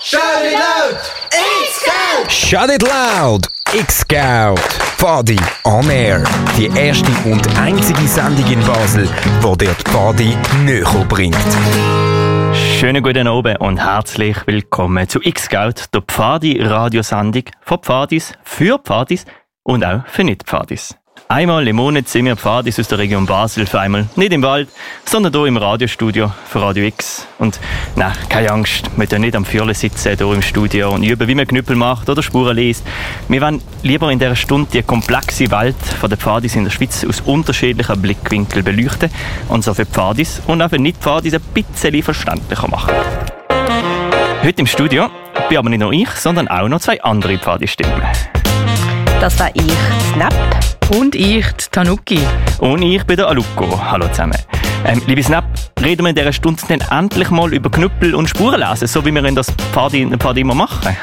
Shout it loud! X-Scout! Shut it loud! X-Scout! Pfadi on Air. Die erste und einzige Sendung in Basel, die dir die Pfadi näher bringt. Schönen guten Abend und herzlich willkommen zu X-Scout, der Pfadi-Radiosendung von Pfadis, für Pfadis und auch für Nicht-Pfadis. Einmal im Monat sind wir Pfadis aus der Region Basel für einmal nicht im Wald, sondern hier im Radiostudio für Radio X. Und nein, keine Angst, wir können nicht am Fürle sitzen hier im Studio und üben, wie man Knüppel macht oder Spuren liest. Wir wollen lieber in dieser Stunde die komplexe Welt der Pfadis in der Schweiz aus unterschiedlichen Blickwinkeln beleuchten und so für Pfadis und auch für Nicht-Pfadis ein bisschen verständlicher machen. Heute im Studio bin aber nicht nur ich, sondern auch noch zwei andere Pfadistimmen. Das war ich, Snap. Und ich, Tanuki. Und ich bin der Aluko. Hallo zusammen. Ähm, liebe Snap, reden wir in dieser Stunde dann endlich mal über Knüppel und Spuren lesen, so wie wir in das Pfadi, Pfadi immer machen?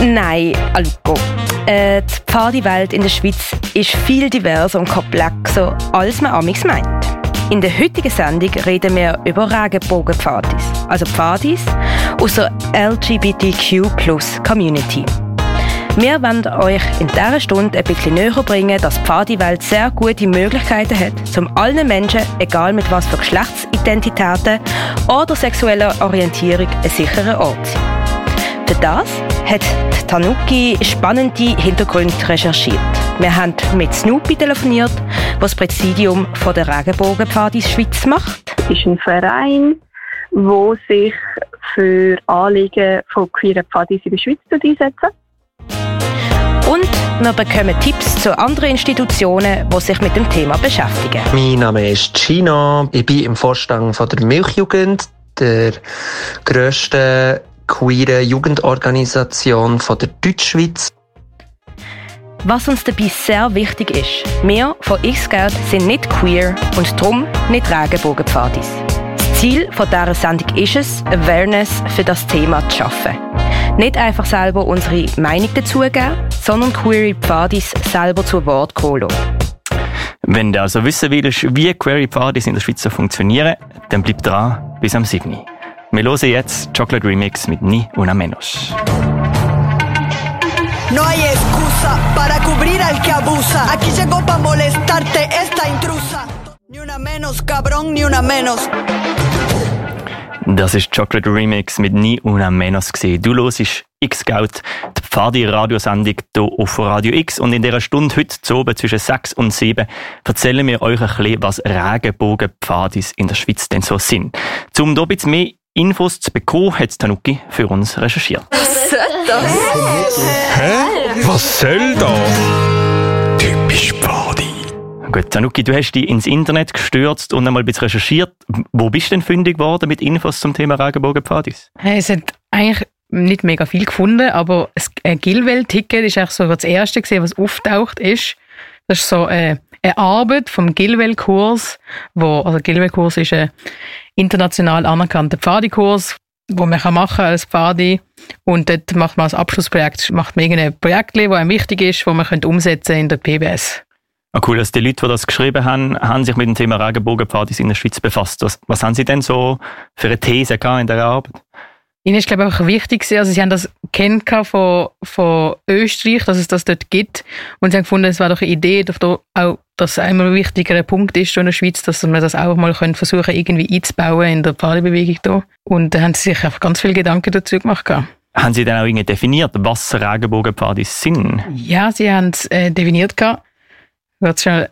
Nein, Aluko. Äh, die Pfadi-Welt in der Schweiz ist viel diverser und komplexer, als man amigs meint. In der heutigen Sendung reden wir über Regenbogenpfadis, also Pfadis aus der LGBTQ-Plus-Community. Wir wollen euch in dieser Stunde ein bisschen näher bringen, dass die Pfadi-Welt sehr gute Möglichkeiten hat, um allen Menschen, egal mit was für Geschlechtsidentitäten oder sexueller Orientierung, einen sicheren Ort zu sein. Für das hat Tanuki spannende Hintergründe recherchiert. Wir haben mit Snoopy telefoniert, was das Präsidium von der Regenbogenpfadis Schweiz macht. Es ist ein Verein, der sich für Anliegen von queeren Pfadis in der Schweiz einsetzt. Wir bekommen Tipps zu anderen Institutionen, die sich mit dem Thema beschäftigen. Mein Name ist Gina. Ich bin im Vorstand von der Milchjugend, der grössten queeren Jugendorganisation von der Deutschschweiz. Was uns dabei sehr wichtig ist, wir von X-Geld sind nicht queer und darum nicht Regenbogenpfadis. Das Ziel von dieser Sendung ist es, Awareness für das Thema zu schaffen. Nicht einfach selber unsere Meinung dazugeben, sondern queere Pfadis selber zu Wort kommen Wenn du also wissen willst, wie queere Pfadis in der Schweiz funktionieren, dann bleib dran bis am 7. Wir hören jetzt Chocolate Remix mit Ni Una Menos. No hay excusa para cubrir al que abusa. Aquí llegó para molestarte esta intrusa. Ni una menos, cabrón, ni una menos. Das ist Chocolate Remix mit Ni Una Menos gesehen. Du hörst X-Scout, die Pfadi-Radiosendung hier auf Radio X. Und in dieser Stunde heute zu oben zwischen 6 und 7 erzählen wir euch ein bisschen, was Regenbogenpfadis in der Schweiz denn so sind. Um hier ein bisschen mehr Infos zu bekommen, hat Tanuki für uns recherchiert. Was soll das? Hä? Was soll das? Typisch Pfadi. Gut, Tanuki, du hast dich ins Internet gestürzt und einmal ein bisschen recherchiert. Wo bist du denn fündig geworden mit Infos zum Thema Regenbogenpfadis? Hey, es hat eigentlich nicht mega viel gefunden, aber ein Gilwell-Ticket ist so das erste gesehen, was auftaucht ist. Das ist so äh, eine Arbeit vom Gilwell-Kurs, wo, also Gilwell-Kurs ist ein international anerkannter Pfadikurs, wo man kann machen als Pfadi und dort macht man als Abschlussprojekt macht man irgendein Projekt, das einem wichtig ist, wo man könnte umsetzen in der PBS. Ah, cool, dass die Leute, die das geschrieben haben, haben sich mit dem Thema Regenbogenpfadis in der Schweiz befasst. Was, was haben sie denn so für eine These gehabt in dieser Arbeit? Ihnen ist, glaube ich, einfach wichtig, also sie haben das kennt von, von Österreich, dass es das dort gibt. Und sie haben gefunden, es wäre doch eine Idee, dass da auch das ein immer wichtiger Punkt ist in der Schweiz, dass wir das auch mal können versuchen irgendwie einzubauen in der Pfadebewegung da. Und da haben sie sich einfach ganz viele Gedanken dazu gemacht. Gehabt. Haben Sie dann auch irgendwie definiert, was Regenbogenpfadis sind? Ja, sie haben es äh, definiert. Gehabt. Ich werde schnell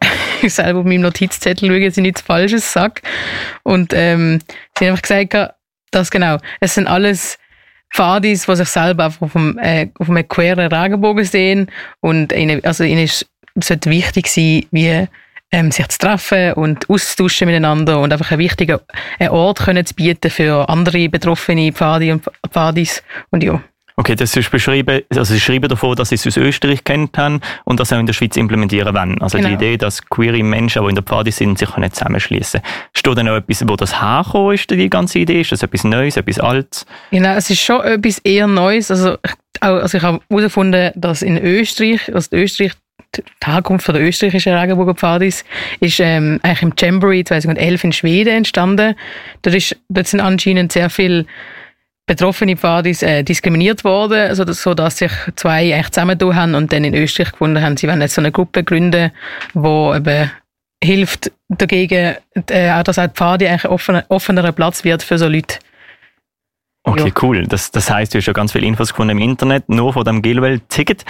selber auf meinem Notizzettel schauen, dass ich nichts Falsches sage. Und ähm, sie haben einfach gesagt, dass genau, es sind alles Pfadis, die sich selber einfach auf einem, äh, auf einem queeren Regenbogen sehen. Und ihnen, also ihnen ist, sollte wichtig sein, wie ähm, sich zu treffen und auszutauschen miteinander und einfach einen wichtigen Ort können zu bieten für andere betroffene Pfadi und Pfadis. Und ja. Okay, das ist beschrieben, also Sie schreiben davon, dass Sie es aus Österreich kennt haben und das auch in der Schweiz implementieren wollen. Also Genau. die Idee, dass queere Menschen, die in der Pfadi sind, sich können zusammenschließen Steht dann auch etwas, wo das hergekommen ist, die ganze Idee? Ist das etwas Neues, etwas Altes? Genau, es ist schon etwas eher Neues. Also, also ich habe herausgefunden, dass in Österreich, also Österreich, die Herkunft der österreichischen Regenbogenpfadis ist ähm, eigentlich im Jamboree 2011 in Schweden entstanden. Dort, ist, dort sind anscheinend sehr viele betroffene Pfadis äh, diskriminiert worden, so dass sich zwei echt zusammengetan haben und dann in Österreich gefunden haben, sie wollen jetzt so eine Gruppe gründen, wo eben hilft dagegen, äh, dass auch die Pfade eigentlich offener, offenerer Platz wird für so Leute. Okay, Ja. cool. Das, das heißt, du hast schon ganz viele Infos gefunden im Internet, nur von dem Gilwell-Ticket.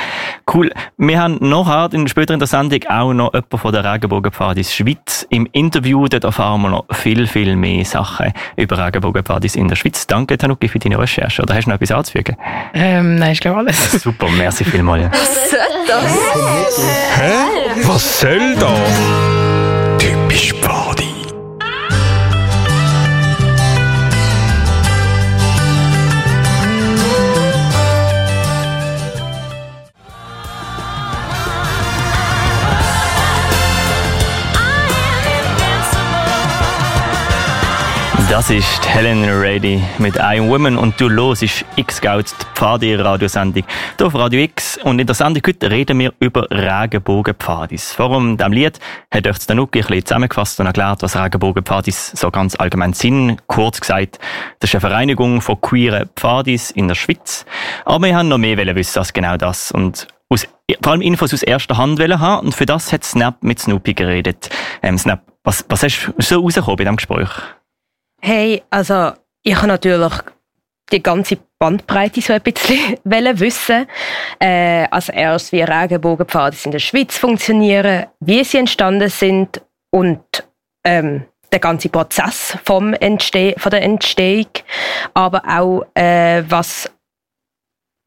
Cool. Wir haben nachher in später in der Sendung auch noch jemanden von der Regenbogenpfadis Schweiz im Interview. Dort erfahren wir noch viel, viel mehr Sachen über Regenbogenpfadis in der Schweiz. Danke, Tanuki, für deine Recherche. Oder hast du noch etwas anzufügen? Ähm, nein, ich glaube alles. Super, merci vielmals. Was soll das? Typisch Pfadi. Das ist Helen Rady mit I'm Woman und du los ist X-Scout, die Pfadi-Radiosendung hier auf Radio X. Und in der Sendung heute reden wir über Regenbogenpfadis. Vor dem Lied hat euch Danuki ein bisschen zusammengefasst und erklärt, was Regenbogenpfadis so ganz allgemein sind. Kurz gesagt, das ist eine Vereinigung von queeren Pfadis in der Schweiz. Aber wir haben noch mehr wissen als genau das. Und aus, vor allem Infos aus erster Hand haben. Und für das hat Snap mit Snoopy geredet. Ähm, Snap, was, was hast du so rausgekommen bei diesem Gespräch? Hey, also ich habe natürlich die ganze Bandbreite so ein bisschen wissen. Äh, als erstes, wie Regenbogenpfade in der Schweiz funktionieren, wie sie entstanden sind und ähm, der ganze Prozess vom Entsteh von der Entstehung, aber auch äh, was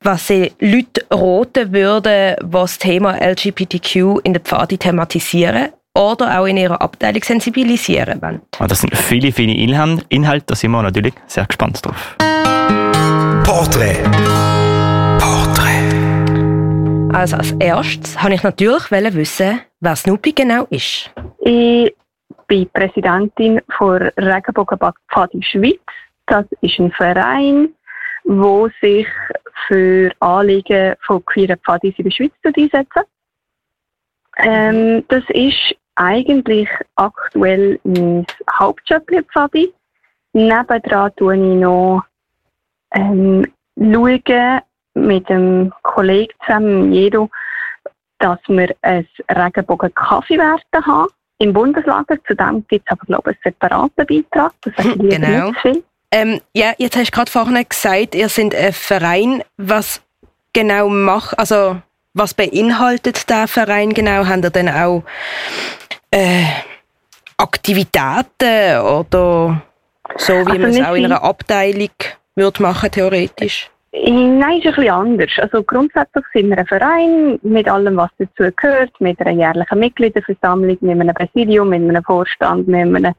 was sie Leute roten würden, was das Thema LGBTQ in der Pfade thematisieren oder auch in ihrer Abteilung sensibilisieren wollen. Ah, Das sind viele, viele Inhal- Inhalte, da sind wir natürlich sehr gespannt drauf. Porträt. Porträt. Also als erstes wollte ich natürlich wissen, wer Snoopy genau ist. Ich bin Präsidentin von Regenbogenpfad Schweiz. Das ist ein Verein, wo sich für Anliegen von queeren Pfadis in der Schweiz einsetzt. Ähm, das ist eigentlich aktuell mein Hauptjob Pfadi. Nebendran tue ich noch ähm, schauen mit einem Kollegen zusammen, Jedo, dass wir ein Regenbogen-Kaffeewerte haben im Bundeslager. Zudem gibt es aber, glaube ich, einen separaten Beitrag. Das lieber Genau. nicht zu viel. Ähm, ja, jetzt hast du gerade vorhin gesagt, ihr seid ein Verein. Was genau macht, also was beinhaltet der Verein genau? Habt ihr denn auch äh, Aktivitäten oder so, wie Also man es auch in einer Abteilung würde machen, theoretisch? Nein, ist ein bisschen anders. Also grundsätzlich sind wir ein Verein mit allem, was dazu gehört, mit einer jährlichen Mitgliederversammlung, mit einem Präsidium, mit einem Vorstand, mit einem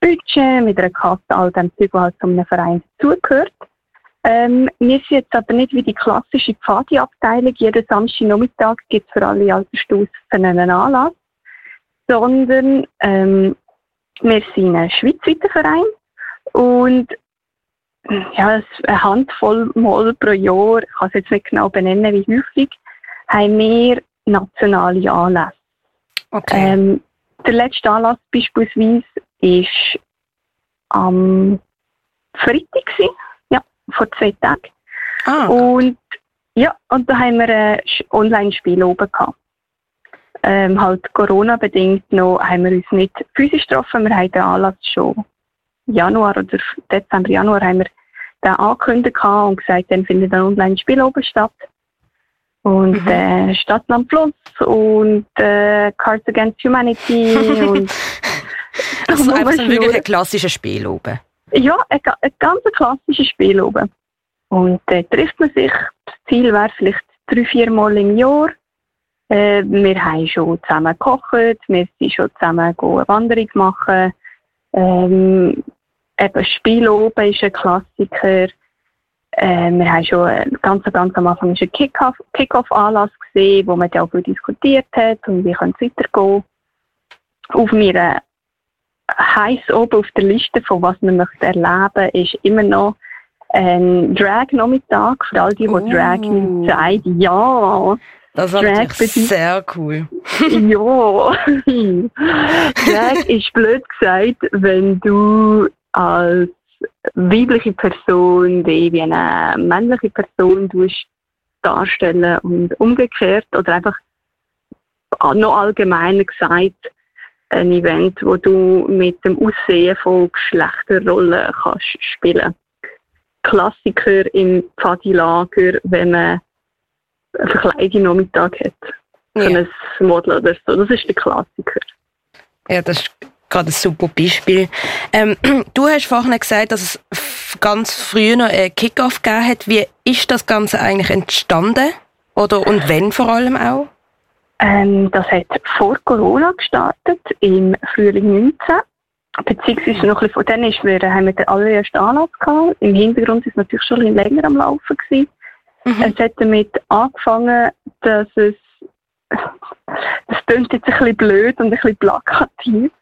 Budget, mit einer Kasse, all dem Zeug, was halt zu einem Verein dazugehört. Ähm, wir sind jetzt aber nicht wie die klassische Pfadi-Abteilung. Jeden Samstagnachmittag gibt es für alle Altersstufen einen Anlass. Sondern ähm, wir sind ein schweizweiter Verein und ja, eine Handvoll Mal pro Jahr, ich kann es jetzt nicht genau benennen, wie häufig, haben wir nationale Anlässe. Okay. Ähm, der letzte Anlass beispielsweise ist am Freitag, gewesen. Vor zwei Tagen. ah, Und ja, und da haben wir ein Online-Spiel oben gehabt. Ähm, halt Corona-bedingt noch haben wir uns nicht physisch getroffen. Wir haben den Anlass schon Januar oder Dezember, Januar haben wir den angekündigt gehabt und gesagt, dann findet ein Online-Spiel oben statt. Und Mhm. äh, Stadtland Plus und äh, Cards Against Humanity und also einfach so wirklich ein klassisches Spiel oben. Ja, ein, ein ganz klassisches Spiel oben. Und äh, trifft man sich, das Ziel wäre vielleicht drei, vier Mal im Jahr. Äh, wir haben schon zusammen gekocht, wir sind schon zusammen eine Wanderung machen. Ähm, eben Spiel oben ist ein Klassiker. Äh, wir haben schon ganz, ganz am Anfang ist ein Kick-Off- Kick-Off-Anlass gesehen, wo man viel diskutiert hat und wie es weitergehen. Auf meiner heiß oben auf der Liste von was man möchte erleben ist immer noch ein Drag-Nachmittag für all die, die Oh. Drag sagen. Ja, Das war Drag sehr cool. ja. Drag ist blöd gesagt, wenn du als weibliche Person dich wie eine männliche Person darstellen und umgekehrt oder einfach noch allgemeiner gesagt ein Event, wo du mit dem Aussehen von Geschlechterrollen kannst spielen. Klassiker im Pfadilager, wenn man einen Verkleidung Nachmittag hat. Ja. Für ein Model oder so. Das ist der Klassiker. Ja, das ist gerade ein super Beispiel. Ähm, du hast vorhin gesagt, dass es ganz früh noch einen Kickoff gegeben hat. Wie ist das Ganze eigentlich entstanden? Oder und wenn vor allem auch? Ähm, das hat vor Corona gestartet, im Frühling 19. Beziehungsweise noch ein bisschen, von dann ist wir, haben wir den allerersten Anlass gehabt. Im Hintergrund ist es natürlich schon ein bisschen länger am Laufen gewesen. Mhm. Es hat damit angefangen, dass es, das klingt jetzt ein bisschen blöd und ein bisschen plakativ,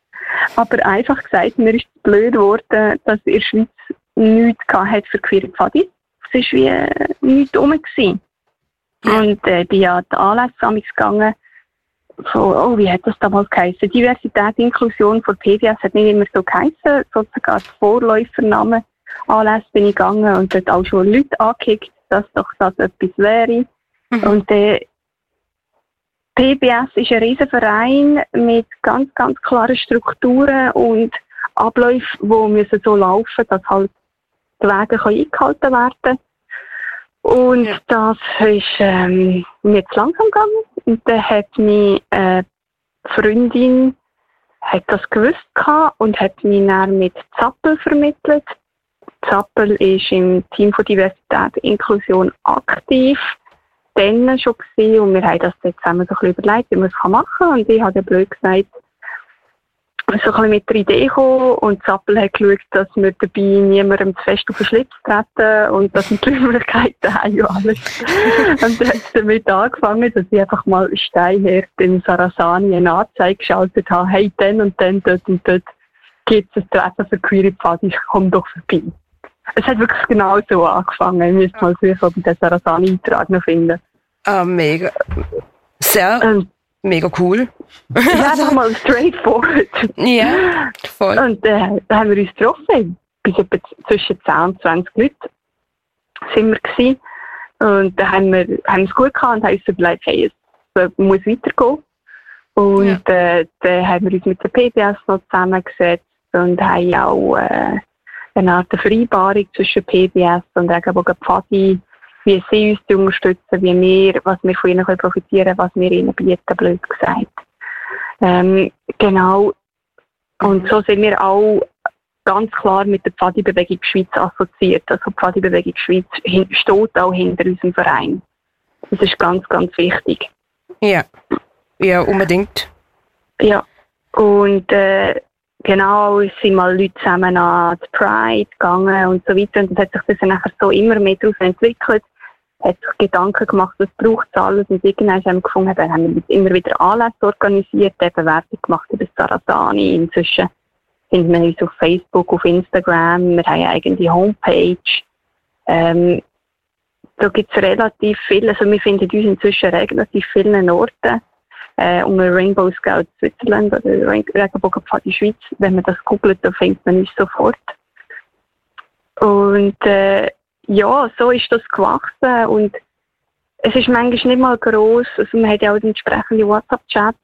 aber einfach gesagt, mir ist es blöd geworden, dass in der Schweiz nichts hat für queere Pfadis. Es war wie äh, nichts rum. Gewesen. Und äh, bin ja die Anlässe gegangen, von, oh, wie hat das damals geheißen? Diversität, Inklusion von PBS hat nicht immer so geheißen, sozusagen als Vorläufername. Anlässe bin ich gegangen und dort auch schon Leute angekickt, dass doch das etwas wäre. Mhm. Und äh, PBS ist ein Riesenverein mit ganz, ganz klaren Strukturen und Abläufen, die müssen so laufen, dass halt die Wege eingehalten werden können. Und ja. das ist ähm, mir zu langsam gegangen. Und dann hat meine äh, Freundin hat das gewusst und hat mich dann mit Zappel vermittelt. Zappel ist im Team von Diversität Inklusion aktiv. Dann schon gewesen, und wir haben das jetzt zusammen so ein bisschen überlegt, wie man es machen kann. Und ich habe dann blöd gesagt, so ein bisschen mit der Idee gekommen und Zappel hat geschaut, dass wir dabei niemandem zu fest auf den Schlitz treten und dass wir die Möglichkeiten haben und alles. und dann hat es damit angefangen, dass ich einfach mal steinhart in Sarasani eine Anzeige geschaltet habe, hey, dann und dann, dort und dort gibt es ein Treffen für queere Pfadis, komm doch vorbei. Es hat wirklich genau so angefangen. Ich müsste mal suchen, ob ich den Sarasani-Eintrag noch finde. Ah, mega. Sehr. Ähm, mega cool. ja, einfach mal straightforward. Ja, voll. Und äh, da haben wir uns getroffen. Bis etwa zwischen 10 und 20 Leuten sind wir gewesen. Und da haben wir, haben es gut gehabt und haben uns überlegt, hey, es muss weitergehen. Und ja. äh, dann haben wir uns mit der PBS noch zusammengesetzt und haben auch äh, eine Art Vereinbarung zwischen PBS und Regenbogen Pfadi wie sie uns unterstützen, wie wir, was wir von ihnen profitieren können, was wir ihnen bieten, blöd gesagt. Ähm, genau. Und so sind wir auch ganz klar mit der Pfadi-Bewegung Schweiz assoziiert. Also die Pfadi-Bewegung Schweiz steht auch hinter unserem Verein. Das ist ganz, ganz wichtig. Ja, ja, unbedingt. Ja, und äh, genau, es sind mal Leute zusammen an die Pride gegangen und so weiter. Und das hat sich das nachher so immer mehr daraus entwickelt, hat sich Gedanken gemacht, was braucht es alles. Und irgendwann haben wir gefunden, dann haben wir immer wieder Anlässe organisiert, eben Werbung gemacht über Sarasani. Inzwischen sind wir uns auf Facebook, auf Instagram, wir haben eine eigene Homepage. Ähm, da gibt es relativ viel, also wir finden uns inzwischen relativ vielen Orten äh, unter Rainbow Scout Switzerland oder Regenbogenpfad Schweiz. Wenn man das googelt, dann findet man uns sofort. Und äh, ja, so ist das gewachsen und es ist manchmal nicht mal groß. Also man hat ja auch entsprechende WhatsApp-Chats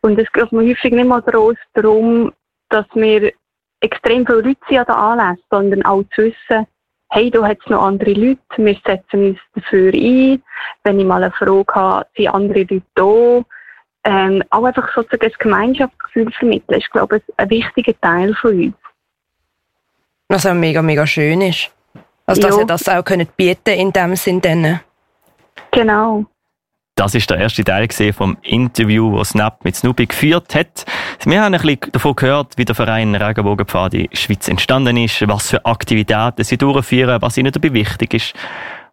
und es geht mir häufig nicht mal groß darum, dass wir extrem viele Leute sind an den Anlässen, sondern auch zu wissen, hey, da hat es noch andere Leute, wir setzen uns dafür ein. Wenn ich mal eine Frage habe, sind andere Leute da ähm, auch einfach sozusagen das Gemeinschaftsgefühl vermitteln, ist, glaube ich, ein wichtiger Teil von uns. Was auch mega, mega schön ist. Also, dass ja. ihr das auch könnt bieten in dem Sinn. Dann. Genau. Das ist der erste Teil vom Interview, das Snap mit Snoopy geführt hat. Wir haben ein bisschen davon gehört, wie der Verein Regenbogenpfad in Schweiz entstanden ist, was für Aktivitäten sie durchführen, was ihnen dabei wichtig ist.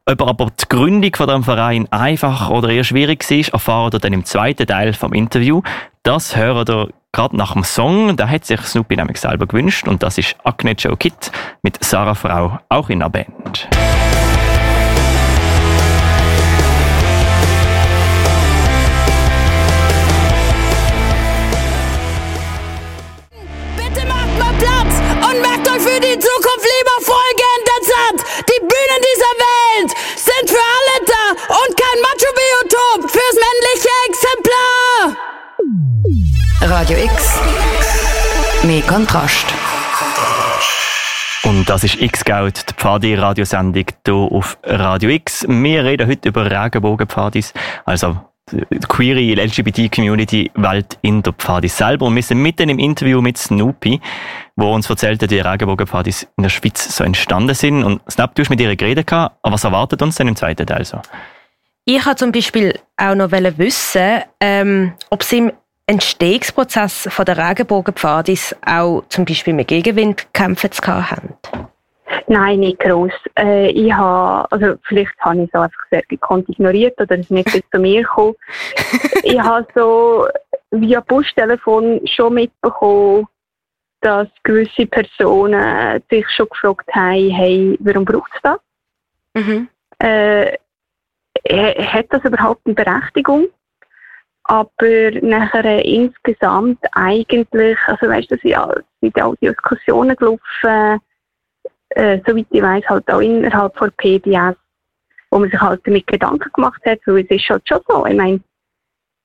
Ob aber die Gründung von dem Verein einfach oder eher schwierig war, erfahren ihr dann im zweiten Teil vom Interview. Das hören ihr gerade nach dem Song. Da hat sich Snoopy nämlich selber gewünscht und das ist Agne Joe Kid mit Sarah Frau, auch in der Band. Radio X. Mehr Kontrast. Und das ist X-Scout, die Pfadi-Radiosendung hier auf Radio X. Wir reden heute über Regenbogenpfadis, also die queere LGBT-Community-Welt in der Pfadis selber. Und wir sind mitten im Interview mit Snoopy, wo uns erzählte, wie die Regenbogenpfadis in der Schweiz so entstanden sind. Und Snap, du hast mit ihr geredet, aber was erwartet uns denn im zweiten Teil so? Ich wollte zum Beispiel auch noch wissen, ähm, ob sie im Entstehungsprozess von der Regenbogenpfadis auch zum Beispiel mit Gegenwind kämpfen haben. Nein, nicht gross. Äh, ich habe, also vielleicht habe ich es einfach sehr gekonnt ignoriert oder es ist nicht bis zu mir gekommen. ich habe so via Bustelefon schon mitbekommen, dass gewisse Personen sich schon gefragt haben, hey, warum braucht es das? Mhm. Äh, hat das überhaupt eine Berechtigung? Aber nachher insgesamt eigentlich, also weißt du, sind all die Diskussionen gelaufen, äh, soweit ich weiß, halt auch innerhalb von PBS, wo man sich halt damit Gedanken gemacht hat, weil es ist halt schon so. Ich meine,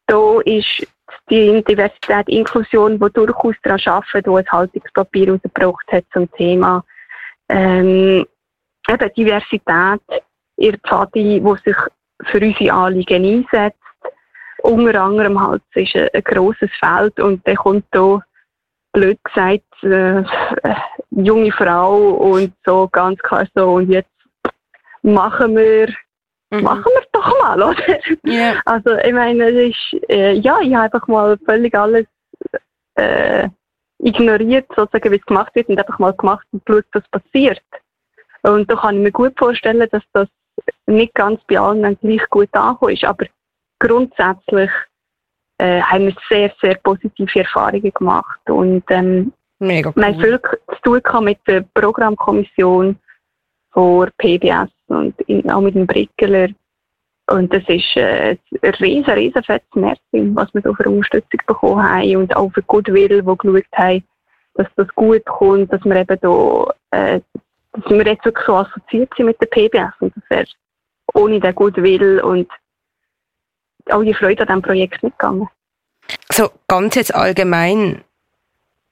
da ist die Diversität, Inklusion, die durchaus daran arbeitet, wo ein Haltungspapier rausgebracht hat zum Thema ähm, eben Diversität, ihr Pfadi, die sich für unsere Anliegen einsetzt. Unter anderem halt, es ist ein, ein grosses Feld und dann kommt da blöd gesagt, äh, junge Frau und so ganz klar so und jetzt machen wir mhm. machen wir doch mal, oder? Yeah. Also ich meine, es ist, äh, ja, ich habe einfach mal völlig alles äh, ignoriert, sozusagen, wie es gemacht wird und einfach mal gemacht und geschaut, was passiert. Und da kann ich mir gut vorstellen, dass das nicht ganz bei allen gleich gut angekommen ist, aber grundsätzlich äh, haben wir sehr, sehr positive Erfahrungen gemacht. Und ähm, Mega cool. wir haben viel zu tun mit der Programmkommission vor PBS und in, auch mit dem Brickeler. Und das ist äh, ein riesen, riesen fettes Merci, was wir da für Unterstützung bekommen haben und auch für Goodwill, die geschaut haben, dass das gut kommt, dass wir eben da, äh, dass wir jetzt wirklich so assoziiert sind mit der PBS und das wäre ohne den Goodwill und die Freude an diesem Projekt nicht gegangen. So ganz jetzt allgemein,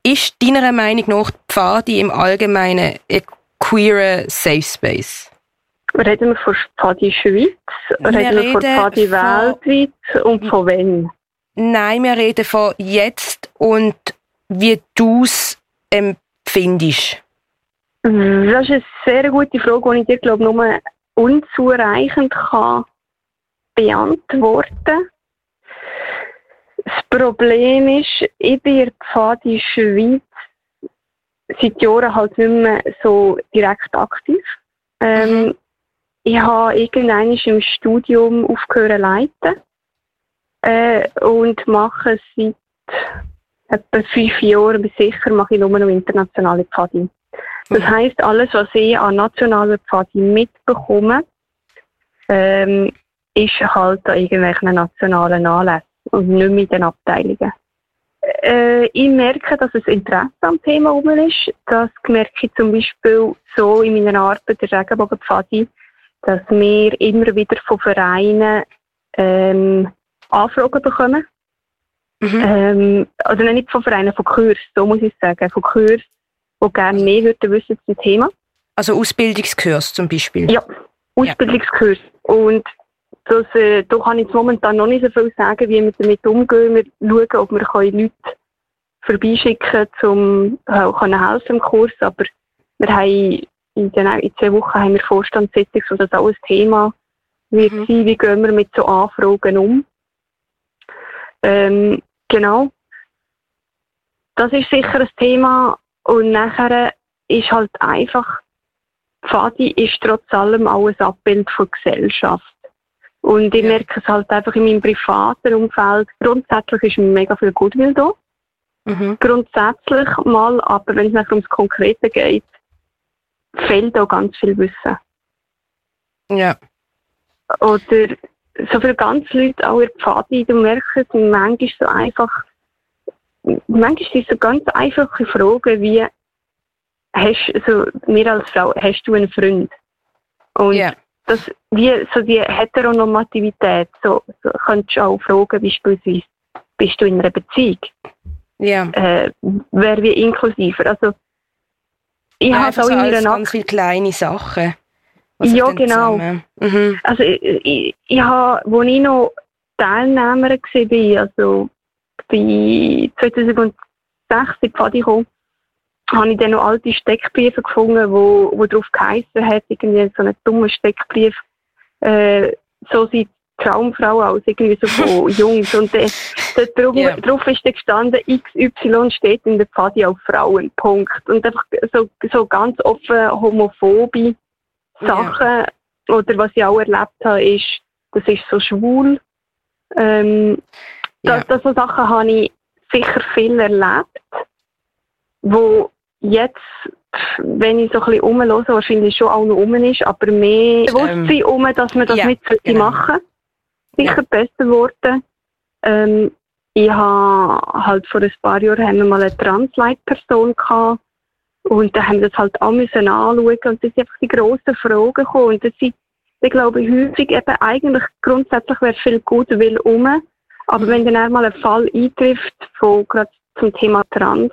ist deiner Meinung nach die Pfadi im Allgemeinen ein queerer Safe Space? Reden wir von Pfadi Schweiz, Wir reden wir von Pfadi weltweit und von wem? Nein, wir reden von jetzt und wie du es empfindest. Das ist eine sehr gute Frage, die ich dir, glaube ich, nur unzureichend kann beantworten Das Problem ist, ich bin in der Schweiz seit Jahren halt nicht mehr so direkt aktiv. Ähm, Ich habe irgendwann im Studium aufgehört leiten äh, und mache seit etwa fünf Jahren bis sicher mache ich nur noch internationale Pfadi. Das heisst, alles, was ich an nationaler Pfadi mitbekomme, ähm, ist halt an irgendwelchen nationalen Anlässen und nicht mit den Abteilungen. Äh, ich merke, dass es Interesse am Thema herum ist. Das merke ich zum Beispiel so in meiner Arbeit der Regenbogenpfadi, dass wir immer wieder von Vereinen ähm, Anfragen bekommen. Mhm. Ähm, also nicht von Vereinen, von Kurs, so muss ich sagen, von Kurs, die gerne mehr würden wissen zum Thema. Also Ausbildungskurs zum Beispiel. Ja, Ausbildungskurs. Und das, äh, da kann ich momentan noch nicht so viel sagen, wie wir damit umgehen. Wir schauen, ob wir Leute vorbeischicken um äh, können helfen im Kurs. Aber wir haben in, den, in zwei Wochen haben wir Vorstandssitzung, so das auch ein Thema wird Mhm. sein, wie gehen wir mit so Anfragen um. Ähm, genau. Das ist sicher ein Thema. Und nachher ist halt einfach Pfadi ist trotz allem auch ein Abbild von Gesellschaft. Und ich Ja. merke es halt einfach in meinem privaten Umfeld. Grundsätzlich ist mega viel Goodwill da. Mhm. Grundsätzlich mal, aber wenn es nachher ums Konkrete geht, fehlt auch ganz viel Wissen. Ja. Oder so viele ganz Leute, auch der Pfadi, du merkst es manchmal so einfach, manchmal sind es so ganz einfache Fragen wie, hast, also mir als Frau, hast du einen Freund? Und Ja. Das, wie, so die Heteronormativität, so, so könntest du auch fragen, beispielsweise, bist du in einer Beziehung? Ja. Äh, Wäre wie inklusiver. Also, ich Ja, habe auch so in meiner ganz viele kleine Sachen. Ja, genau. Mhm. Also ich, ich, ich habe, wo ich noch Teilnehmer war, also bei 2006 in Pfadi kam, habe ich dann noch alte Steckbriefe gefunden, wo, wo drauf geheißen hat, irgendwie so einen dummen Steckbrief, äh, so sieht Traumfrau aus, irgendwie so von Jungs. Und äh, dort drauf, Ja. drauf ist dann gestanden, XY steht in der Pfadi auf Frauen, Punkt. Und einfach so, so ganz offen homophobe Sachen, oder was ich auch erlebt habe, ist, das ist so schwul. Ähm, Ja. das, das so Sachen habe ich sicher viel erlebt, wo jetzt, wenn ich so ein bisschen rumhöre, wahrscheinlich schon auch noch rum ist, aber mehr Bewusstsein um, dass man das ja, nicht sollte genau. machen Sicher Ja. besser geworden. Ähm, ich habe halt vor ein paar Jahren haben wir mal eine Transleitperson gehabt und da haben wir das halt auch müssen anschauen und das sind einfach die grossen Fragen gekommen und das sind, ich glaube häufig eben eigentlich grundsätzlich wäre viel gut will um, aber wenn dann einmal ein Fall eintrifft von gerade zum Thema Trans,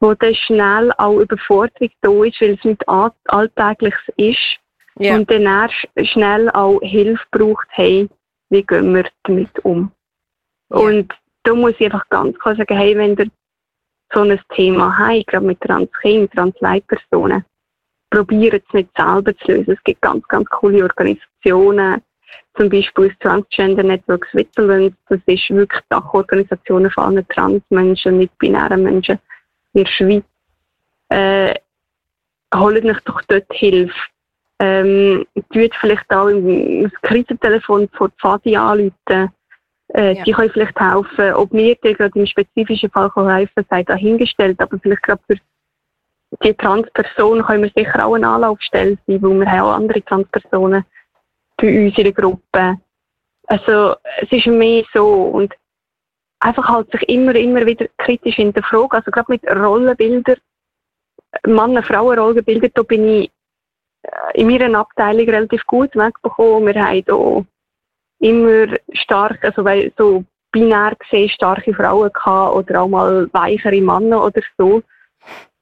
wo dann schnell auch Überforderung da ist, weil es nicht all- Alltägliches ist Ja. und dann erst schnell auch Hilfe braucht, hey, wie gehen wir damit um? Ja. Und da muss ich einfach ganz klar sagen, hey, wenn ihr so ein Thema habt, gerade mit Transkind, Transleitpersonen, probiert es nicht selber zu lösen. Es gibt ganz, ganz coole Organisationen, zum Beispiel das Transgender Network Switzerland, das ist wirklich die Dachorganisation von allen Transmenschen, nicht binären Menschen in der Schweiz. Äh, holt euch doch dort Hilfe. Ähm, tut vielleicht auch im das Krisentelefon vor Pfadi anrufen. Äh, Ja. Die können vielleicht helfen. Ob wir dir gerade im spezifischen Fall helfen sei dahingestellt. Aber vielleicht gerade für die Transperson können wir sicher auch eine Anlaufstelle sein, weil wir haben auch andere Transpersonen bei uns in der Gruppe. Also es ist mehr so und einfach halt sich immer, immer wieder kritisch hinterfragen. Also gerade mit Rollenbildern, Mann-Frauen-Rollenbilder, da bin ich äh, in meiner Abteilung relativ gut wegbekommen. Wir haben da immer stark, also weil so binär gesehen starke Frauen gehabt oder auch mal weichere Männer oder so.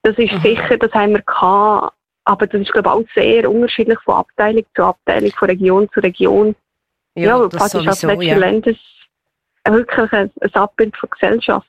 Das ist sicher, das haben wir gehabt, aber das ist glaube ich auch sehr unterschiedlich von Abteilung zu Abteilung, von Region zu Region. Ja, ja das das ist sowieso, letzten ja. Wirklich ein, ein Abbild von Gesellschaft.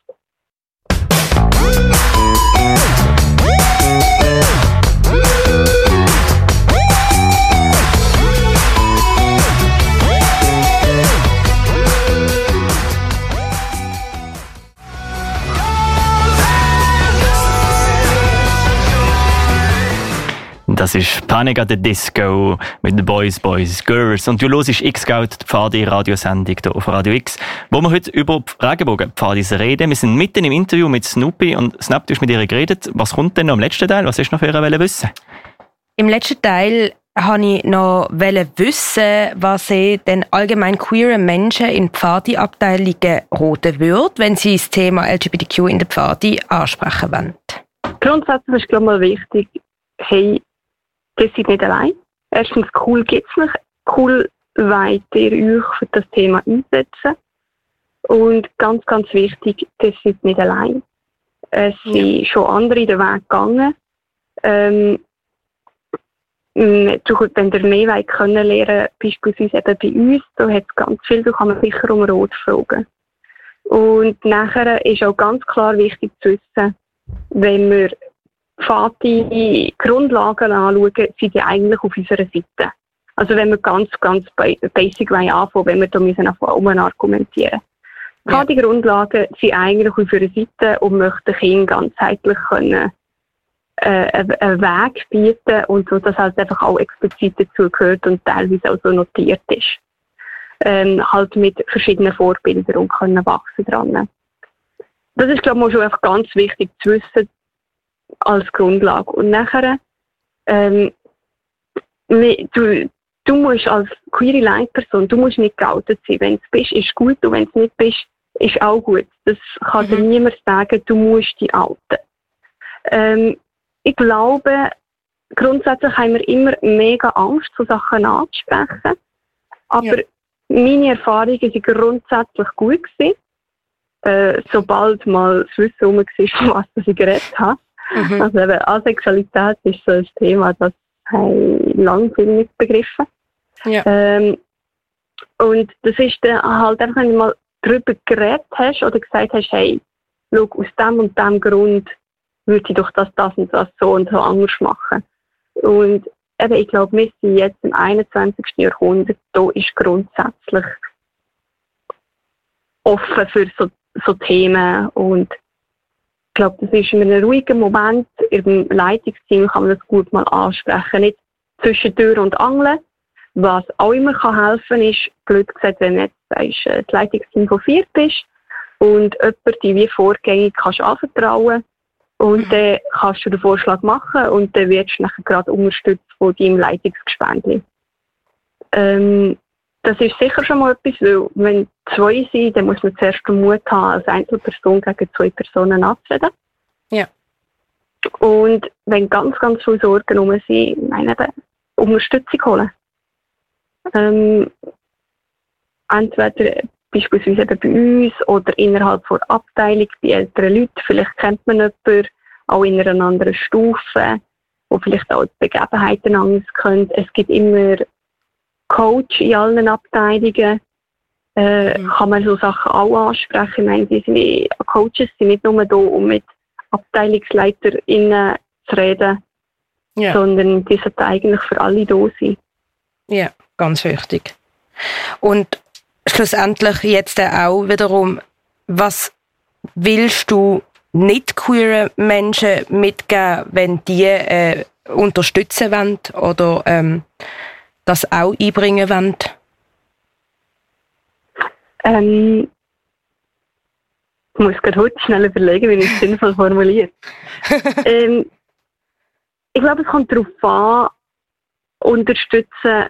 Das ist Panic at the Disco mit den Boys, Boys, Girls. Und du hörst X-Scout, die Pfadi-Radiosendung hier auf Radio X, wo wir heute über Regenbogen-Pfadis reden. Wir sind mitten im Interview mit Snoopy und Snap, du hast mit ihr geredet. Was kommt denn noch im letzten Teil? Was hast du noch für ihr wissen? Im letzten Teil wollte ich noch wissen, was sie denn allgemein queeren Menschen in Pfadi-Abteilungen raten würde, wenn sie das Thema LGBTQ in der Pfadi ansprechen wollen. Grundsätzlich ist glaube ich mal wichtig, hey, ihr seid nicht allein. Erstens, cool gibt es nicht. Cool wollt ihr euch für das Thema einsetzen. Und ganz, ganz wichtig, ihr seid nicht allein. Es sind schon andere den Weg gegangen. Ähm, wenn ihr mehr wollt können lernen, beispielsweise eben bei uns, da hat es ganz viel, da kann man sicher um Rat fragen. Und nachher ist auch ganz klar wichtig zu wissen, wenn wir Fati Grundlagen anschauen, sind die eigentlich auf unserer Seite. Also wenn wir ganz, ganz ba- basic anfangen, wenn wir da müssen anfangen, argumentieren. Ja. Fati Grundlagen sind eigentlich auf unserer Seite und möchten Kindern ganzheitlich können, äh, einen Weg bieten und wo das halt einfach auch explizit dazu gehört und teilweise auch so notiert ist. Ähm, halt mit verschiedenen Vorbildern und können wachsen dran. Das ist, glaube ich, schon einfach ganz wichtig zu wissen als Grundlage. Und nachher, ähm, du, du musst als queere Leitperson, du musst nicht geoutet sein. Wenn du es bist, ist gut und wenn du es nicht bist, ist auch gut. Das kann dir niemand sagen, du musst dich outen. Ähm, ich glaube, grundsätzlich haben wir immer mega Angst, so Sachen anzusprechen. Aber Ja. meine Erfahrungen waren grundsätzlich gut. Gewesen. Äh, sobald mal das Wissen rum war, von was ich geredet habe. Mhm. Also eben, Asexualität ist so ein Thema, das haben lange viele nicht begriffen. Ja. Ähm, und das ist dann halt einfach, wenn du mal darüber geredet hast oder gesagt hast, hey, schau, aus dem und dem Grund würde ich doch das, das und das so und so anders machen. Und eben, ich glaube, wir sind jetzt im 21. Jahrhundert, da ist grundsätzlich offen für so, so Themen und glaube, das ist in einem ruhigen Moment im Leitungsteam kann man das gut mal ansprechen. Nicht zwischen Tür und Angeln. Was auch immer kann helfen ist, blöd gesagt, wenn du jetzt äh, das Leitungsteam von vier bist und jemand die wie vorgängig kannst anvertrauen und dann kannst du den Vorschlag machen und dann wirst du nachher gerade unterstützt von deinem Leitungsgespendli. Ähm, das ist sicher schon mal etwas, weil wenn zwei sind, dann muss man zuerst den Mut haben, als Einzelperson gegen zwei Personen anzureden. Ja. Und wenn ganz, ganz viele Sorgen rum sind, meine eben Unterstützung holen. Ähm, entweder beispielsweise eben bei uns oder innerhalb der Abteilung bei älteren Leuten. Vielleicht kennt man jemanden, auch in einer anderen Stufe, wo vielleicht auch die Begebenheiten anders können. Es gibt immer Coach in allen Abteilungen. Äh, Kann man so Sachen auch ansprechen. Ich meine, die sind, Coaches sind nicht nur da, um mit AbteilungsleiterInnen zu reden, Ja. sondern die sollten eigentlich für alle da sein. Ja, ganz wichtig. Und schlussendlich jetzt auch wiederum, was willst du nicht queeren Menschen mitgeben, wenn die äh, unterstützen wollen oder ähm, das auch einbringen wollen? Ähm, ich muss gerade heute schnell überlegen, wie ich es sinnvoll formuliere. ähm, ich glaube, es kommt darauf an, unterstützen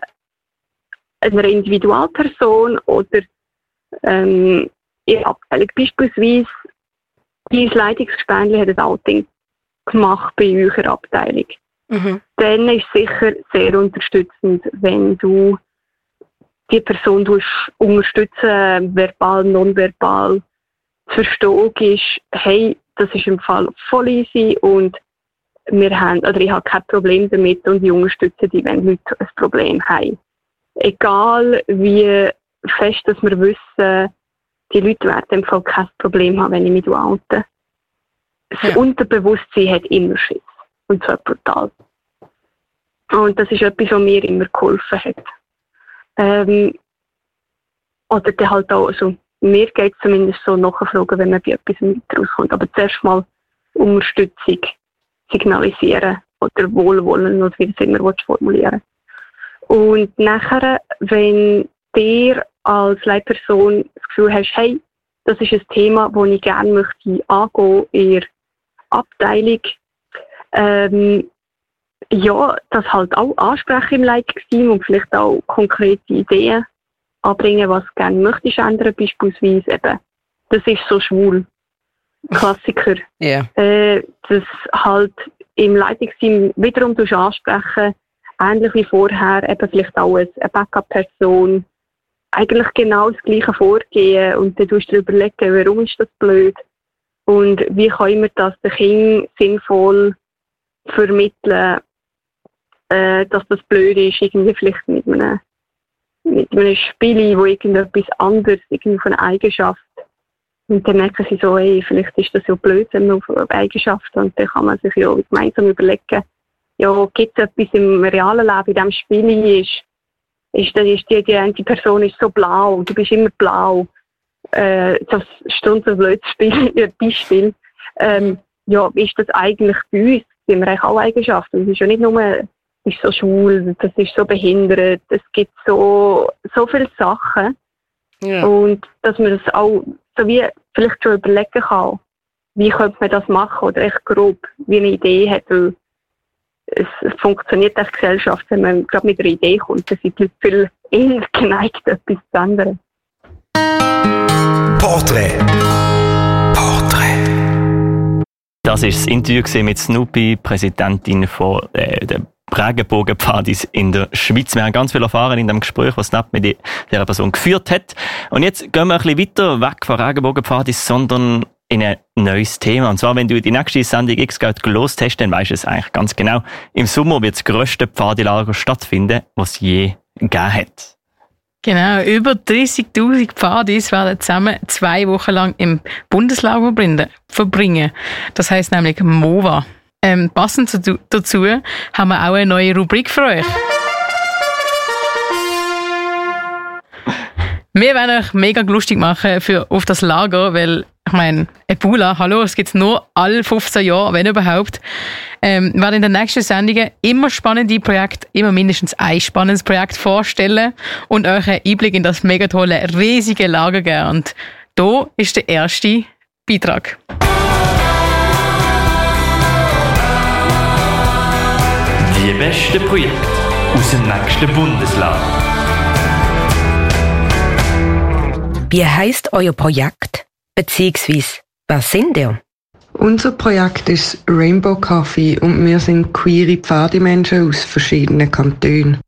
einer Individualperson oder ähm, ihre Abteilung. Beispielsweise, dein Leitungsgespendli hat ein Outing gemacht bei eurer Abteilung. Mhm. Dann ist es sicher sehr unterstützend, wenn du die Person unterstützen, verbal, nonverbal, zu verstehen ist, hey, das ist im Fall voll easy und wir haben, oder ich habe kein Problem damit und ich unterstütze die, wenn Leute ein Problem haben. Egal wie fest dass wir wissen, die Leute werden im Fall kein Problem haben, wenn ich mich oute. Das Ja. Unterbewusstsein hat immer Schiss. Und zwar brutal. Und das ist etwas, was mir immer geholfen hat. Ähm, oder dann halt auch, also mir geht es zumindest so nachfragen, wenn man bei etwas mit rauskommt. Aber zuerst mal Unterstützung signalisieren oder Wohlwollen oder wie das immer willst formulieren Und nachher, wenn dir als Leitperson das Gefühl hast, hey, das ist ein Thema, das ich gerne möchte angehen in der Abteilung, ähm, ja, das halt auch ansprechen im Leitungsteam und vielleicht auch konkrete Ideen anbringen, was du gerne möchtest ändern, beispielsweise eben, das ist so schwul. Klassiker. Ja. Äh, das halt im Leitungsteam wiederum ansprechen, ähnlich wie vorher, eben vielleicht auch als eine Backup-Person, eigentlich genau das gleiche vorgehen und dann tust du dir überlegen, warum ist das blöd und wie können wir das den Kindern sinnvoll vermitteln, äh, dass das blöd ist, irgendwie vielleicht mit einem, mit einem Spiel, wo irgendetwas anderes, irgendwie von Eigenschaft und dann merken sie so, hey, vielleicht ist das ja blöd, wenn man auf Eigenschaften und dann kann man sich ja gemeinsam überlegen, ja, gibt es etwas im realen Leben, in diesem Spiel ist, ist, ist die, die eine Person ist so blau, du bist immer blau. Äh, das ist so ein blödes Spiel, Beispiel. Ähm, ja, ist das eigentlich bei uns? Wir haben eigentlich auch Eigenschaften. Es ist ja nicht nur, ist so schwul, das ist so behindert, es gibt so, so viele Sachen. Ja. Und dass man das auch so wie vielleicht schon überlegen kann, wie könnte man das machen oder echt grob, wie eine Idee hat, weil es funktioniert als Gesellschaft, wenn man gerade mit einer Idee kommt, dann sind die Leute viel eher geneigt, etwas zu ändern. Porträt. Porträt. Das ist das Interview mit Snoopy, Präsidentin von äh, der Regenbogenpfadis in der Schweiz. Wir haben ganz viel erfahren in dem Gespräch, was Snap mit dieser Person geführt hat. Und jetzt gehen wir ein bisschen weiter weg von Regenbogenpfadis, sondern in ein neues Thema. Und zwar, wenn du die nächste Sendung X-Geld gelost hast, dann weißt du es eigentlich ganz genau. Im Sommer wird das grösste Pfadilager stattfinden, was je gegeben hat. Genau, über 30.000 Pfadis werden zusammen zwei Wochen lang im Bundeslager verbringen. Das heißt nämlich MOVA. Ähm, passend dazu haben wir auch eine neue Rubrik für euch. Wir werden euch mega lustig machen für, auf das Lager, weil ich meine, Ebola, hallo, es gibt nur alle 15 Jahre, wenn überhaupt. Ähm, wir werden in den nächsten Sendungen immer spannende Projekte, immer mindestens ein spannendes Projekt vorstellen und euch einen Einblick in das mega tolle, riesige Lager geben. Und da ist der erste Beitrag. Die besten Projekte aus dem nächsten Bundesland. Wie heißt euer Projekt? Beziehungsweise, was sind ihr? Unser Projekt ist Rainbow Coffee und wir sind queere Pfademenschen aus verschiedenen Kantonen.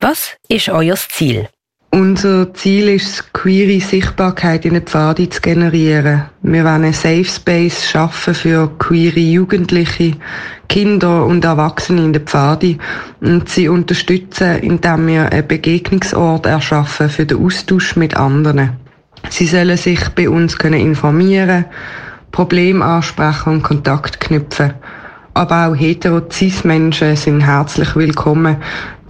Was ist euer Ziel? Unser Ziel ist queere Sichtbarkeit in den Pfadi zu generieren. Wir wollen einen Safe Space schaffen für queere Jugendliche, Kinder und Erwachsene in den Pfadi und sie unterstützen, indem wir einen Begegnungsort erschaffen für den Austausch mit anderen. Sie sollen sich bei uns können informieren, Probleme ansprechen und Kontakt knüpfen. Aber auch hetero-cis-Menschen sind herzlich willkommen,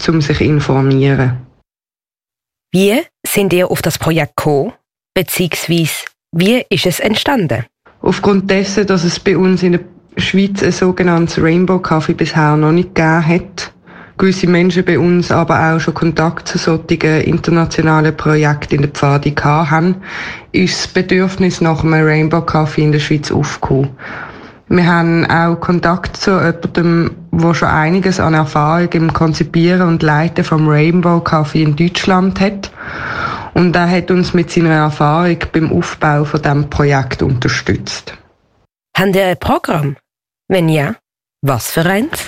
um sich informieren. Wie sind ihr auf das Projekt gekommen? Beziehungsweise, wie ist es entstanden? Aufgrund dessen, dass es bei uns in der Schweiz ein sogenanntes Rainbow Coffee bisher noch nicht gegeben hat, gewisse Menschen bei uns aber auch schon Kontakt zu solchen internationalen Projekten in der Pfadi haben, ist das Bedürfnis nach einem Rainbow Coffee in der Schweiz aufgekommen. Wir haben auch Kontakt zu jemandem, der schon einiges an Erfahrung im Konzipieren und Leiten vom Rainbow Coffee in Deutschland hat. Und er hat uns mit seiner Erfahrung beim Aufbau von diesem Projekt unterstützt. Haben ihr ein Programm? Wenn ja, was für eins?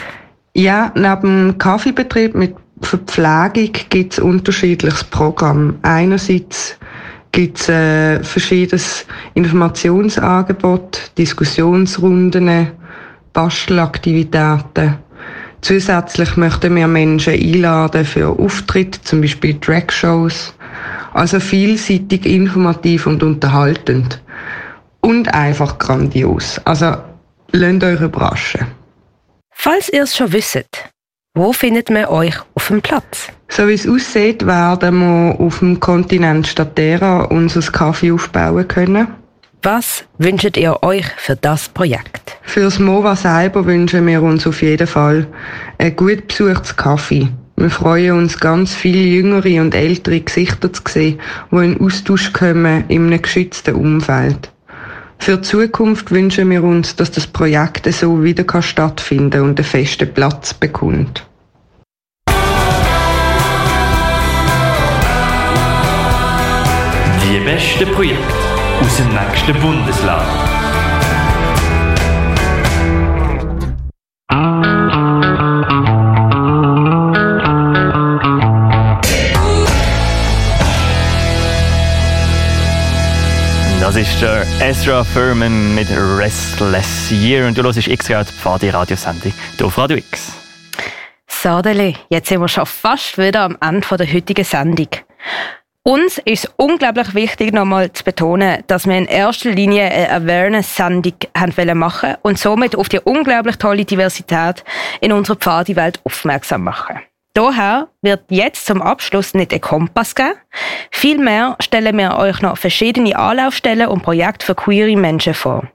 Ja, neben dem Kaffeebetrieb mit Verpflegung gibt es unterschiedliches Programm. Einerseits gibt es äh, verschiedenes Informationsangebot, Diskussionsrunden, Bastelaktivitäten. Zusätzlich möchten wir Menschen einladen für Auftritte, zum Beispiel Dragshows. Also vielseitig, informativ und unterhaltend. Und einfach grandios. Also, lasst euch überraschen. Falls ihr es schon wisst, wo findet man euch auf dem Platz? So wie es aussieht, werden wir auf dem Kontinent Statera unser Kaffee aufbauen können. Was wünscht ihr euch für das Projekt? Für das MOVA selber wünschen wir uns auf jeden Fall ein gut besuchtes Kaffee. Wir freuen uns, ganz viele jüngere und ältere Gesichter zu sehen, die in Austausch kommen in einem geschützten Umfeld. Für die Zukunft wünschen wir uns, dass das Projekt so wieder stattfinden und einen festen Platz bekommt. Die besten Projekte aus dem nächsten Bundesland. Das der Ezra Furman mit Restless Year und du hörst X-Geld, die Radiosendung hier auf Radio X. Sadeli, jetzt sind wir schon fast wieder am Ende der heutigen Sendung. Uns ist unglaublich wichtig, nochmal zu betonen, dass wir in erster Linie eine Awareness-Sendung machen und somit auf die unglaublich tolle Diversität in unserer Pfadiwelt aufmerksam machen. Daher wird jetzt zum Abschluss nicht ein Kompass geben. Vielmehr stellen wir euch noch verschiedene Anlaufstellen und Projekte für queere Menschen vor.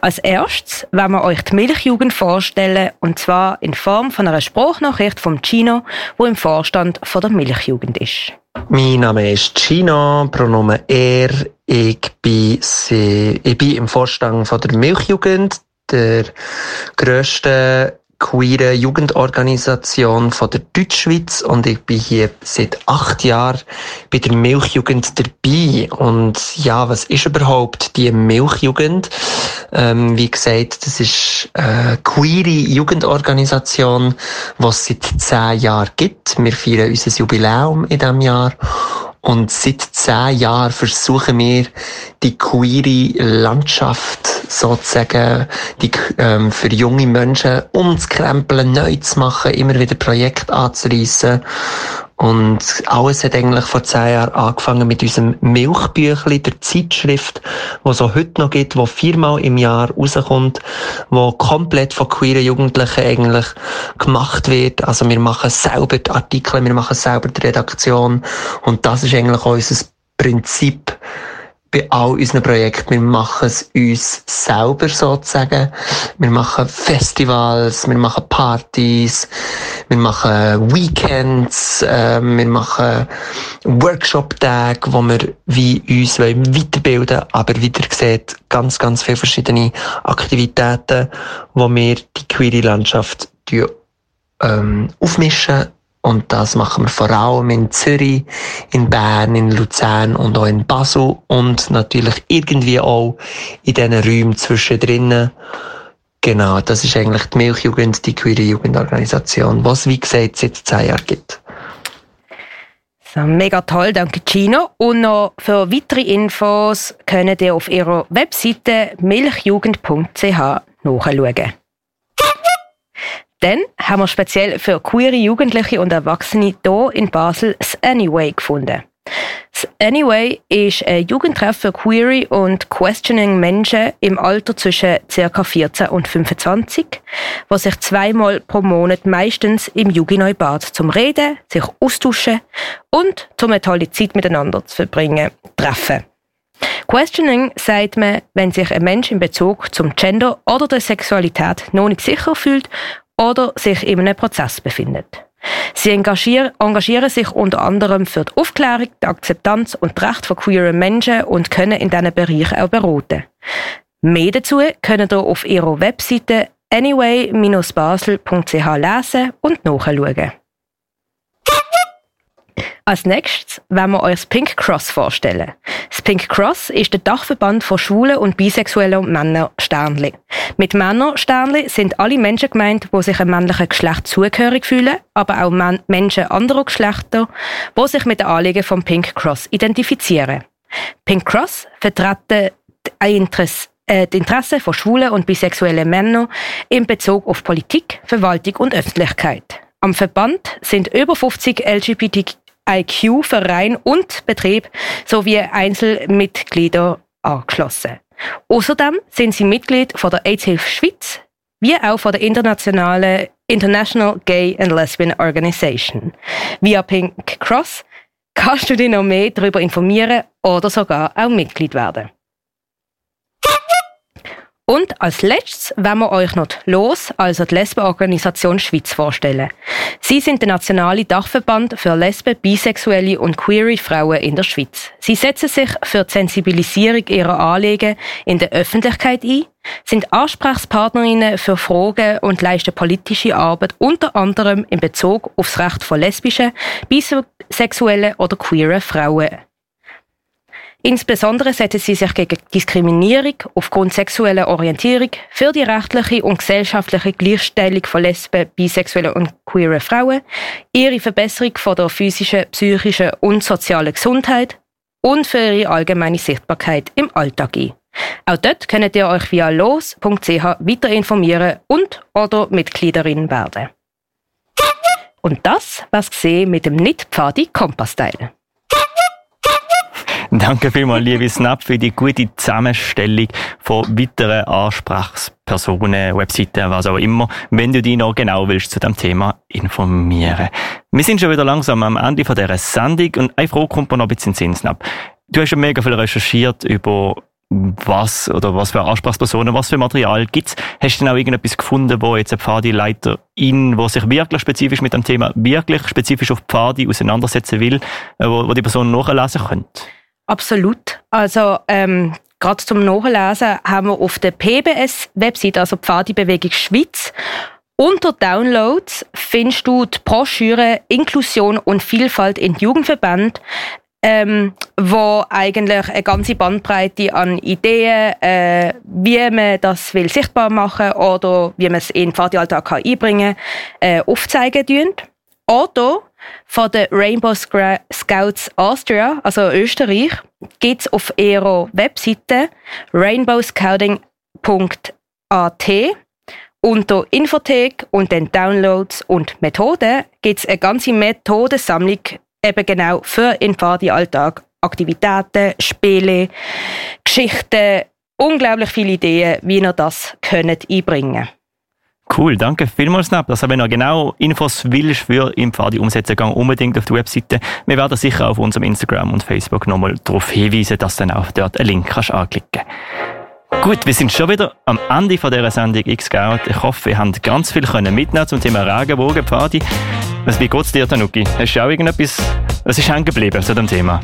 Als erstes werden wir euch die Milchjugend vorstellen, und zwar in Form von einer Spruchnachricht vom Chino, wo im Vorstand von der Milchjugend ist. Mein Name ist Chino, Pronomen er. Ich bin, ich bin im Vorstand von der Milchjugend, der grössten queeren Jugendorganisation von der Deutschschweiz und ich bin hier seit acht Jahren bei der Milchjugend dabei. Und ja, was ist überhaupt die Milchjugend? Ähm, wie gesagt, das ist eine queere Jugendorganisation, die es seit zehn Jahren gibt. Wir feiern unser Jubiläum in diesem Jahr. Und seit zehn Jahren versuchen wir, die queere Landschaft sozusagen die, ähm, für junge Menschen umzukrempeln, neu zu machen, immer wieder Projekte anzureissen. Und alles hat eigentlich vor zehn Jahren angefangen mit unserem Milchbüchli, der Zeitschrift, wo auch heute noch gibt, wo viermal im Jahr rauskommt, wo komplett von queeren Jugendlichen eigentlich gemacht wird. Also wir machen selber die Artikel, wir machen selber die Redaktion. Und das ist eigentlich auch unser Prinzip, bei all unseren Projekten. Wir machen es uns selber sozusagen. Wir machen Festivals, wir machen Partys, wir machen Weekends, äh, wir machen Workshop-Tage, wo wir wie uns weiterbilden aber wieder sieht, ganz, ganz viele verschiedene Aktivitäten, wo wir die queere Landschaft ähm, aufmischen und das machen wir vor allem in Zürich, in Bern, in Luzern und auch in Basel und natürlich irgendwie auch in diesen Räumen zwischendrin. Genau, das ist eigentlich die Milchjugend, die queere Jugendorganisation, was wie gesagt seit zehn Jahren gibt. So, mega toll, danke Gino. Und noch für weitere Infos könnt ihr auf ihrer Webseite milchjugend.ch nachschauen. Dann haben wir speziell für queere Jugendliche und Erwachsene hier in Basel das Anyway gefunden. Das Anyway ist ein Jugendtreff für queere und questioning Menschen im Alter zwischen ca. 14 und 25, was sich zweimal pro Monat meistens im Jugendneubad zum Reden, sich austauschen und um eine tolle Zeit miteinander zu verbringen, treffen. Questioning sagt man, wenn sich ein Mensch in Bezug zum Gender oder der Sexualität noch nicht sicher fühlt oder sich in einem Prozess befindet. Sie engagieren, sich unter anderem für die Aufklärung, die Akzeptanz und die Rechte von queeren Menschen und können in diesen Bereichen auch beraten. Mehr dazu können ihr auf ihrer Webseite anyway-basel.ch lesen und nachschauen. Als nächstes wollen wir euch das Pink Cross vorstellen. Das Pink Cross ist der Dachverband von schwulen und bisexuellen Männern Sternli. Mit Männer Sternli sind alle Menschen gemeint, die sich einem männlichen Geschlecht zugehörig fühlen, aber auch Men Menschen anderer Geschlechter, die sich mit den Anliegen vom Pink Cross identifizieren. Pink Cross vertreten Interesse äh, die Interessen von schwulen und bisexuellen Männern in Bezug auf Politik, Verwaltung und Öffentlichkeit. Am Verband sind über 50 LGBT IQ, Verein und Betrieb sowie Einzelmitglieder angeschlossen. Außerdem sind sie Mitglied von der AIDS-Hilfe Schweiz wie auch von der internationalen International Gay and Lesbian Organization. Via Pink Cross kannst du dich noch mehr darüber informieren oder sogar auch Mitglied werden. Und als letztes wollen wir euch noch die LOS, also die Lesbenorganisation Schweiz, vorstellen. Sie sind der nationale Dachverband für Lesben, Bisexuelle und Queere Frauen in der Schweiz. Sie setzen sich für die Sensibilisierung ihrer Anliegen in der Öffentlichkeit ein, sind Ansprechpartnerinnen für Fragen und leisten politische Arbeit unter anderem in Bezug auf das Recht von lesbischen, bisexuellen oder queeren Frauen Insbesondere setzen sie sich gegen Diskriminierung aufgrund sexueller Orientierung, für die rechtliche und gesellschaftliche Gleichstellung von Lesben, bisexuellen und queeren Frauen, ihre Verbesserung von der physischen, psychischen und sozialen Gesundheit und für ihre allgemeine Sichtbarkeit im Alltag ein. Auch dort könnt ihr euch via los.ch weiter informieren und oder Mitgliederin werden. Und das, was gesehen mit dem Nicht-Pfadi Kompass-Teil. Danke vielmals, liebe Snap, für die gute Zusammenstellung von weiteren Ansprechpersonen, Webseiten, was auch immer, wenn du dich noch genau willst zu dem Thema informieren. Wir sind schon wieder langsam am Ende von dieser Sendung und eine Frage kommt mir noch ein bisschen in Sinn, Snap. Du hast schon mega viel recherchiert über was oder was für Ansprechpersonen, was für Material gibt's? Hast du denn auch irgendetwas gefunden, wo jetzt ein Pfadi-Leiterin, wo sich wirklich spezifisch mit dem Thema, wirklich spezifisch auf Pfadi auseinandersetzen will, wo, wo die Person nachlesen könnte? Absolut. Also ähm, gerade zum Nachlesen haben wir auf der PBS-Website, also Pfadi Bewegung Schweiz, Unter Downloads findest du die Broschüre Inklusion und Vielfalt in Jugendverband, ähm, wo eigentlich eine ganze Bandbreite an Ideen, äh, wie man das will sichtbar machen oder wie man es in den Pfadialltag einbringen kann, äh, aufzeigen tun. Oder von der Rainbow Scouts Austria, also Österreich, gibt es auf ihrer Webseite rainbowscouting.at unter Infothek und den Downloads und Methoden gibt es eine ganze Methodensammlung eben genau für Infadi Alltag. Aktivitäten, Spiele, Geschichten, unglaublich viele Ideen, wie ihr das könnt einbringen Cool, danke vielmals, Nab. Also wenn du genau Infos willst für im Pfadi umsetzen, geh unbedingt auf die Webseite. Wir werden sicher auf unserem Instagram und Facebook nochmal darauf hinweisen, dass du dann auch dort einen Link kannst anklicken Gut, wir sind schon wieder am Ende von dieser Sendung X-Scout. Ich hoffe, ihr habt ganz viel mitnehmen zum Thema Regenbogen, Pfadi. Was, wie geht's dir, Tanuki? Hast du auch irgendetwas, was ist hängen geblieben zu dem Thema?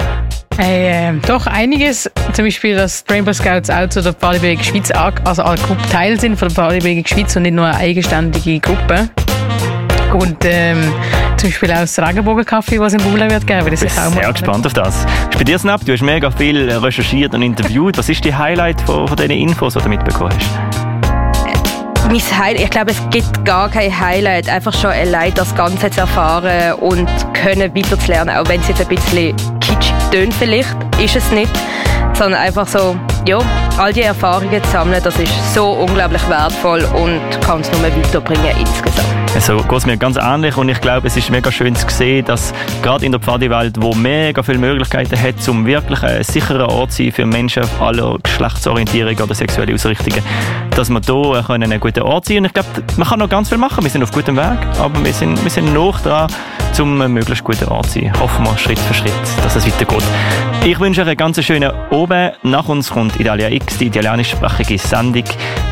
Äh, doch einiges. Zum Beispiel, dass Rainbow Scouts auch zu der Partybewegung Schweiz also Teil sind von der Partybewegung Schweiz und nicht nur eine eigenständige Gruppe. Und ähm, zum Beispiel auch das Regenbogenkaffee, was in Bula wird geben. Das ich bin sehr gespannt auf das. Ist bei dir, Snap? Du hast mega viel recherchiert und interviewt. Was ist die Highlight von, von diesen Infos, die du mitbekommen hast? Mein Highlight, ich glaube, es gibt gar kein Highlight. Einfach schon allein das Ganze zu erfahren und können weiterzulernen. Auch wenn es jetzt ein bisschen kitschig tönt vielleicht, ist es nicht. Sondern einfach so, ja, all die Erfahrungen zu sammeln, das ist so unglaublich wertvoll und kann es nur weiterbringen insgesamt. Also geht es mir ganz ähnlich und ich glaube, es ist mega schön zu sehen, dass gerade in der Pfadi-Welt, wo mega viele Möglichkeiten hat, um wirklich ein sicherer Ort zu sein für Menschen aller Geschlechtsorientierung oder sexuelle Ausrichtungen, dass wir hier einen guten Ort sein können. Und ich glaube, man kann noch ganz viel machen. Wir sind auf gutem Weg, aber wir sind, wir sind noch dran, um ein möglichst guter Ort zu sein. Hoffen wir Schritt für Schritt, dass es weitergeht. Ich wünsche euch einen ganz schönen Oben. Nach uns kommt Italia X, die italienischsprachige Sendung.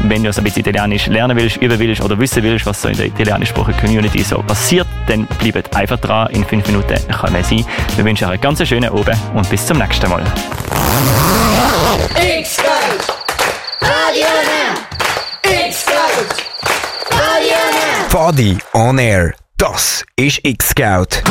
Wenn du also ein bisschen Italienisch lernen willst, üben willst oder wissen willst, was so in der italienischsprachigen Community so passiert, dann bleibt einfach dran. In fünf Minuten kann man sein. Wir wünschen euch einen ganz schönen Oben und bis zum nächsten Mal. X-Scout! Radio X-Scout! Radio Now! Fadi on Air. Das ist X-Scout.